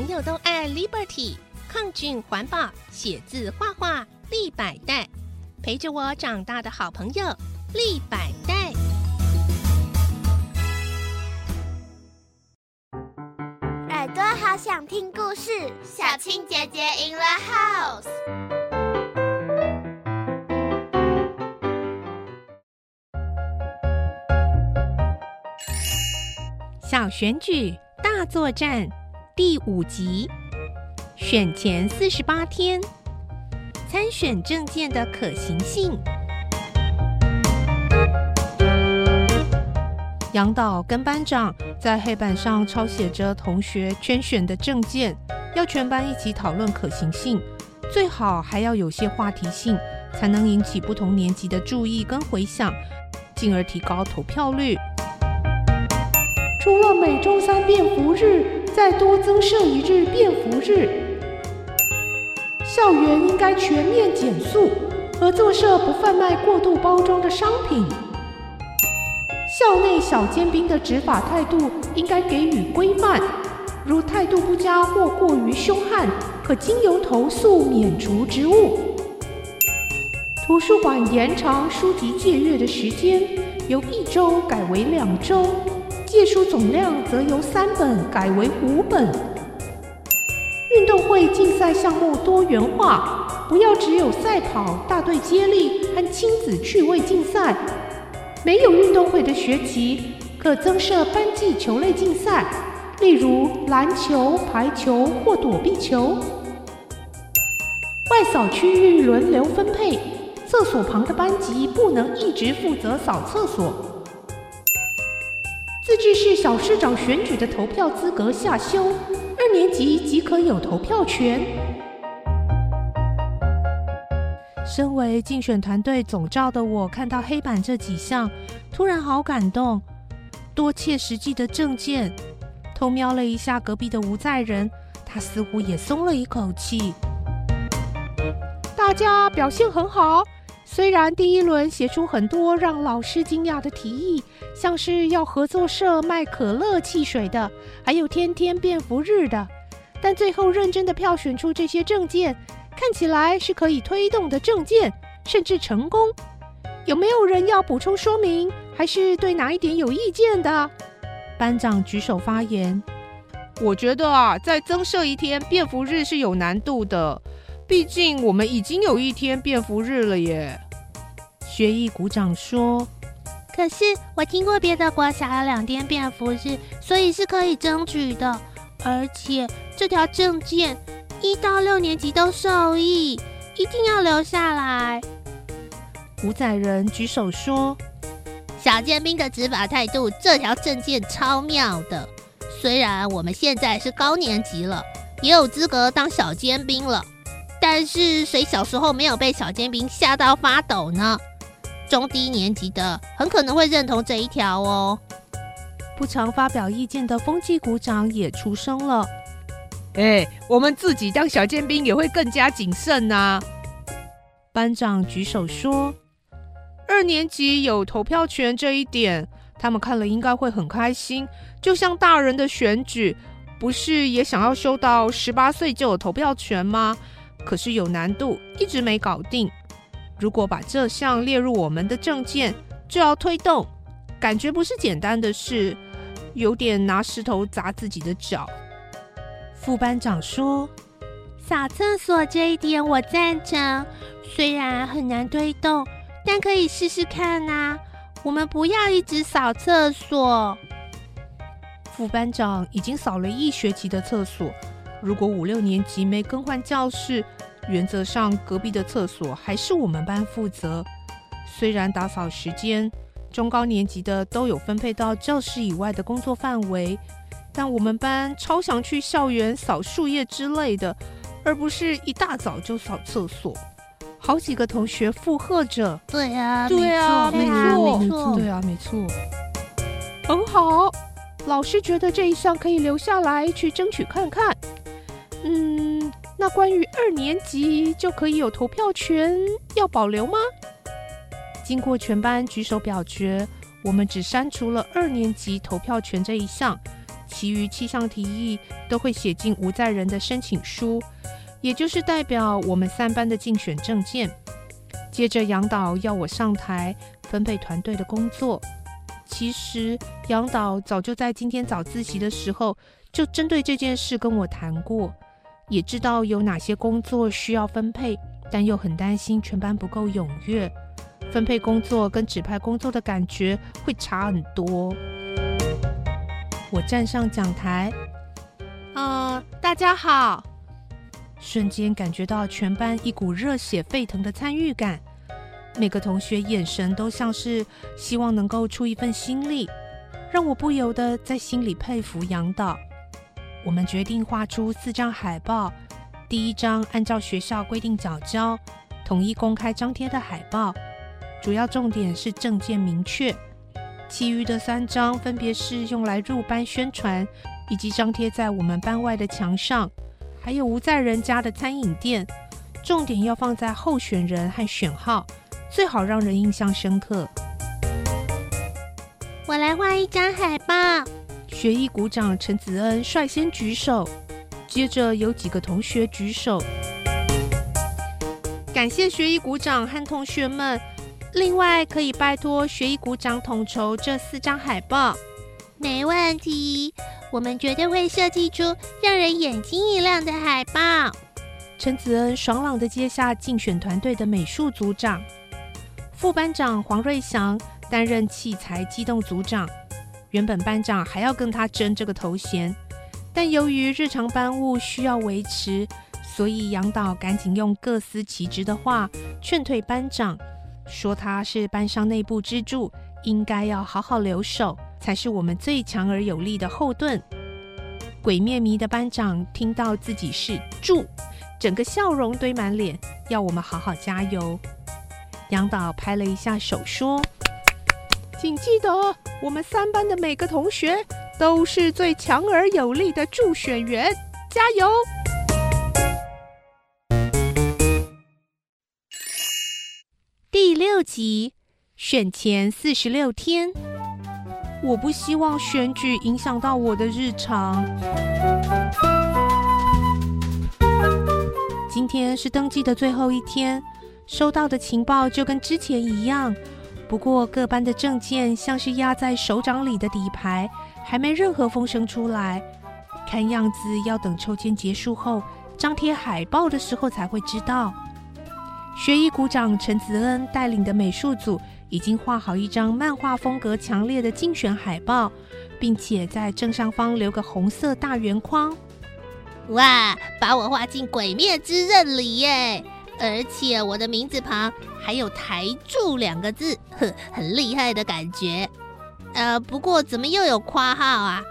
朋友都爱 Liberty，抗菌环保，写字画画立百代，陪着我长大的好朋友立百代。耳朵好想听故事，小青姐姐 in the house。小选举大作战第五集，选前四十八天，参选证件的可行性。杨导跟班长在黑板上抄写着同学圈选的证件，要全班一起讨论可行性，最好还要有些话题性，才能引起不同年级的注意跟回响，进而提高投票率。除了每周三便服日，再多增设一日便服日。校园应该全面减速，合作社不贩卖过度包装的商品。校内小尖兵的执法态度应该给予规范，如态度不佳或过于凶悍，可经由投诉免除职务。图书馆延长书籍借阅的时间，由一周改为两周。借书总量则由三本改为五本。运动会竞赛项目多元化，不要只有赛跑、大队接力和亲子趣味竞赛。没有运动会的学期，可增设班级球类竞赛，例如篮球、排球或躲避球。外扫区域轮流分配，厕所旁的班级不能一直负责扫厕所。这是小市长选举的投票资格下修，二年级即可有投票权。身为竞选团队总召的我，看到黑板这几项，突然好感动，多切实际的证件。偷瞄了一下隔壁的吴在仁，他似乎也松了一口气。大家表现很好。虽然第一轮写出很多让老师惊讶的提议，像是要合作社卖可乐汽水的，还有天天便服日的，但最后认真的票选出这些证件，看起来是可以推动的证件，甚至成功。有没有人要补充说明，还是对哪一点有意见的？班长举手发言。我觉得啊，再增设一天便服日是有难度的。毕竟我们已经有一天变服日了耶。学艺鼓掌说：“可是我听过别的国小有两天变服日，所以是可以争取的。而且这条证件一到六年级都受益，一定要留下来。”五仔人举手说：“小尖兵的执法态度，这条证件超妙的。虽然我们现在是高年级了，也有资格当小尖兵了。”但是谁小时候没有被小尖兵吓到发抖呢？中低年级的很可能会认同这一条哦。不常发表意见的风纪股长也出声了：“哎，我们自己当小尖兵也会更加谨慎呐。”班长举手说：“二年级有投票权这一点，他们看了应该会很开心。就像大人的选举，不是也想要修到十八岁就有投票权吗？”可是有难度，一直没搞定。如果把这项列入我们的证件，就要推动，感觉不是简单的事，有点拿石头砸自己的脚。副班长说：“扫厕所这一点我赞成，虽然很难推动，但可以试试看啊。我们不要一直扫厕所。”副班长已经扫了一学期的厕所。如果五六年级没更换教室，原则上隔壁的厕所还是我们班负责。虽然打扫时间中高年级的都有分配到教室以外的工作范围，但我们班超想去校园扫树叶之类的，而不是一大早就扫厕所。好几个同学附和着：“对啊，对啊，没错，没错，对啊，没错，很好。老师觉得这一项可以留下来去争取看看。”嗯，那关于二年级就可以有投票权，要保留吗？经过全班举手表决，我们只删除了二年级投票权这一项，其余七项提议都会写进吴在仁的申请书，也就是代表我们三班的竞选证件。接着杨导要我上台分配团队的工作。其实杨导早就在今天早自习的时候就针对这件事跟我谈过，也知道有哪些工作需要分配，但又很担心全班不够踊跃，分配工作跟指派工作的感觉会差很多。我站上讲台，呃，大家好，瞬间感觉到全班一股热血沸腾的参与感。每个同学眼神都像是希望能够出一份心力，让我不由得在心里佩服杨导。我们决定画出四张海报，第一张按照学校规定缴交，统一公开张贴的海报，主要重点是证件明确；其余的三张分别是用来入班宣传，以及张贴在我们班外的墙上，还有吴在人家的餐饮店，重点要放在候选人和选号。最好让人印象深刻。我来画一张海报。学艺股长陈子恩率先举手，接着有几个同学举手。感谢学艺股长和同学们。另外，可以拜托学艺股长统筹这四张海报。没问题，我们绝对会设计出让人眼睛一亮的海报。陈子恩爽朗的接下竞选团队的美术组长。副班长黄瑞祥担任器材机动组长，原本班长还要跟他争这个头衔，但由于日常班务需要维持，所以杨导赶紧用各司其职的话劝退班长，说他是班上内部支柱，应该要好好留守，才是我们最强而有力的后盾。鬼面迷的班长听到自己是柱，整个笑容堆满脸，要我们好好加油。杨导拍了一下手，说：“请记得，我们三班的每个同学都是最强而有力的助选员，加油！”第六集，选前四十六天，我不希望选举影响到我的日常。今天是登记的最后一天。收到的情报就跟之前一样，不过各班的证件像是压在手掌里的底牌，还没任何风声出来。看样子要等抽签结束后，张贴海报的时候才会知道。学艺股长陈子恩带领的美术组已经画好一张漫画风格强烈的竞选海报，并且在正上方留个红色大圆框。哇，把我画进鬼灭之刃里耶！而且我的名字旁还有“台柱”两个字，呵，很厉害的感觉。呃，不过怎么又有括号啊？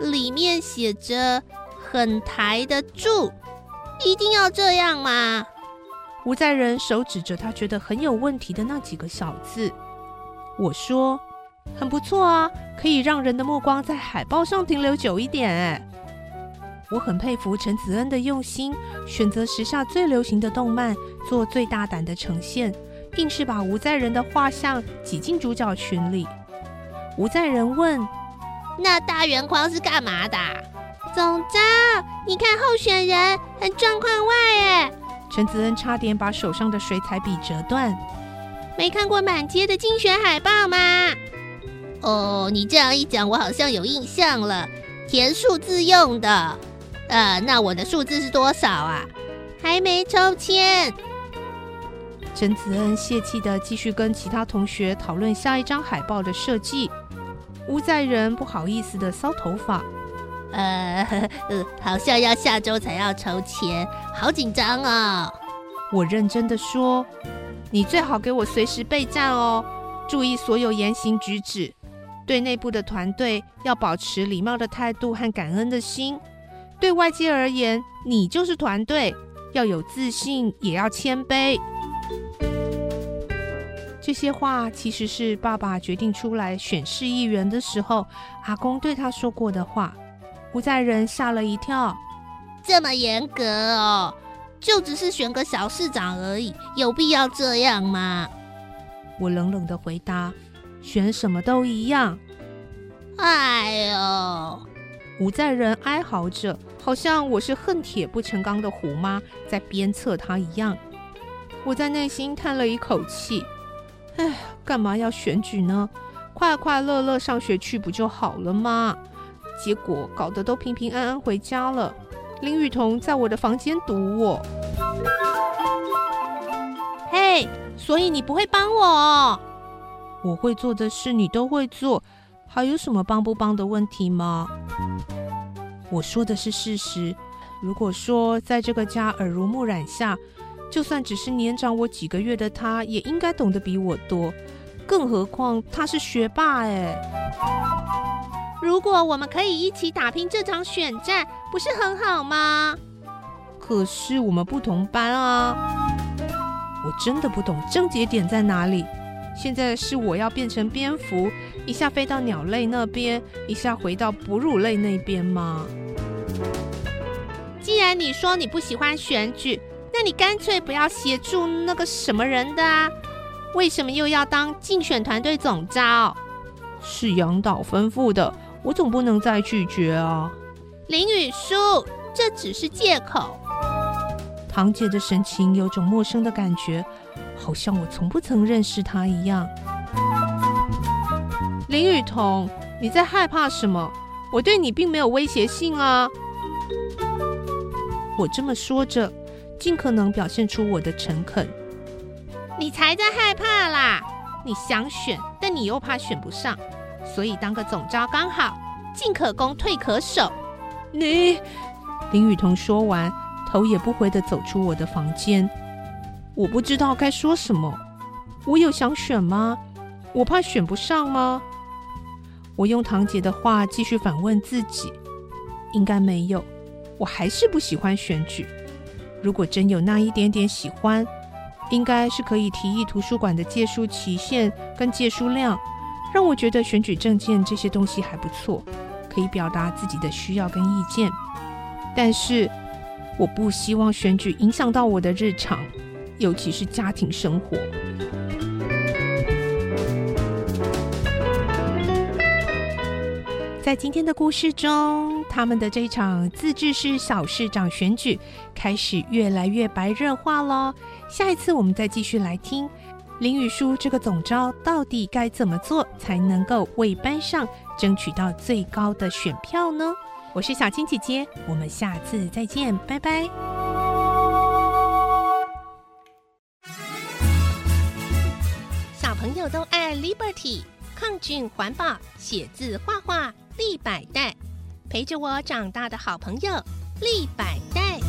里面写着“很台的住”，一定要这样吗？吴在仁手指着他觉得很有问题的那几个小字。我说：“很不错啊，可以让人的目光在海报上停留久一点。”哎。我很佩服陈子恩的用心，选择时下最流行的动漫做最大胆的呈现，硬是把吴在仁的画像挤进主角群里。吴在仁问：“那大圆框是干嘛的？”总招，你看候选人很状况外哎。陈子恩差点把手上的水彩笔折断。没看过满街的竞选海报吗？哦，你这样一讲，我好像有印象了，填数字用的。呃，那我的数字是多少啊？还没抽签。陈子恩泄气的继续跟其他同学讨论下一张海报的设计。乌在人不好意思的搔头发。呃，好像要下周才要抽签，好紧张哦。我认真的说，你最好给我随时备战哦，注意所有言行举止，对内部的团队要保持礼貌的态度和感恩的心。对外界而言，你就是团队，要有自信，也要谦卑。这些话其实是爸爸决定出来选市议员的时候，阿公对他说过的话。吴在仁吓了一跳，这么严格哦？就只是选个小市长而已，有必要这样吗？我冷冷的回答：选什么都一样。哎呦！吴在仁哀嚎着，好像我是恨铁不成钢的虎妈在鞭策他一样。我在内心叹了一口气，哎，干嘛要选举呢？快快乐乐上学去不就好了吗？结果搞得都平平安安回家了。林雨桐在我的房间堵我。嘿，所以你不会帮我？我会做的事你都会做，还有什么帮不帮的问题吗？我说的是事实。如果说在这个家耳濡目染下，就算只是年长我几个月的他，也应该懂得比我多。更何况他是学霸哎！如果我们可以一起打拼这场选战，不是很好吗？可是我们不同班啊！我真的不懂症结点在哪里。现在是我要变成蝙蝠，一下飞到鸟类那边，一下回到哺乳类那边吗？既然你说你不喜欢选举，那你干脆不要协助那个什么人的啊！为什么又要当竞选团队总招？是杨导吩咐的，我总不能再拒绝啊！林雨书，这只是借口。堂姐的神情有种陌生的感觉，好像我从不曾认识他一样。林雨桐，你在害怕什么？我对你并没有威胁性啊！我这么说着。尽可能表现出我的诚恳。你才在害怕啦！你想选，但你又怕选不上，所以当个总招刚好，进可攻，退可守。你，林雨桐说完，头也不回的走出我的房间。我不知道该说什么。我有想选吗？我怕选不上吗？我用堂姐的话继续反问自己。应该没有。我还是不喜欢选举。如果真有那一点点喜欢，应该是可以提议图书馆的借书期限跟借书量，让我觉得选举证件这些东西还不错，可以表达自己的需要跟意见。但是我不希望选举影响到我的日常，尤其是家庭生活。在今天的故事中，他们的这场自治市小市长选举开始越来越白热化了。下一次我们再继续来听林雨书这个总招到底该怎么做才能够为班上争取到最高的选票呢？我是小青姐姐，我们下次再见，拜拜。Liberty，抗菌环保，写字画画。立百代，陪着我长大的好朋友，立百代。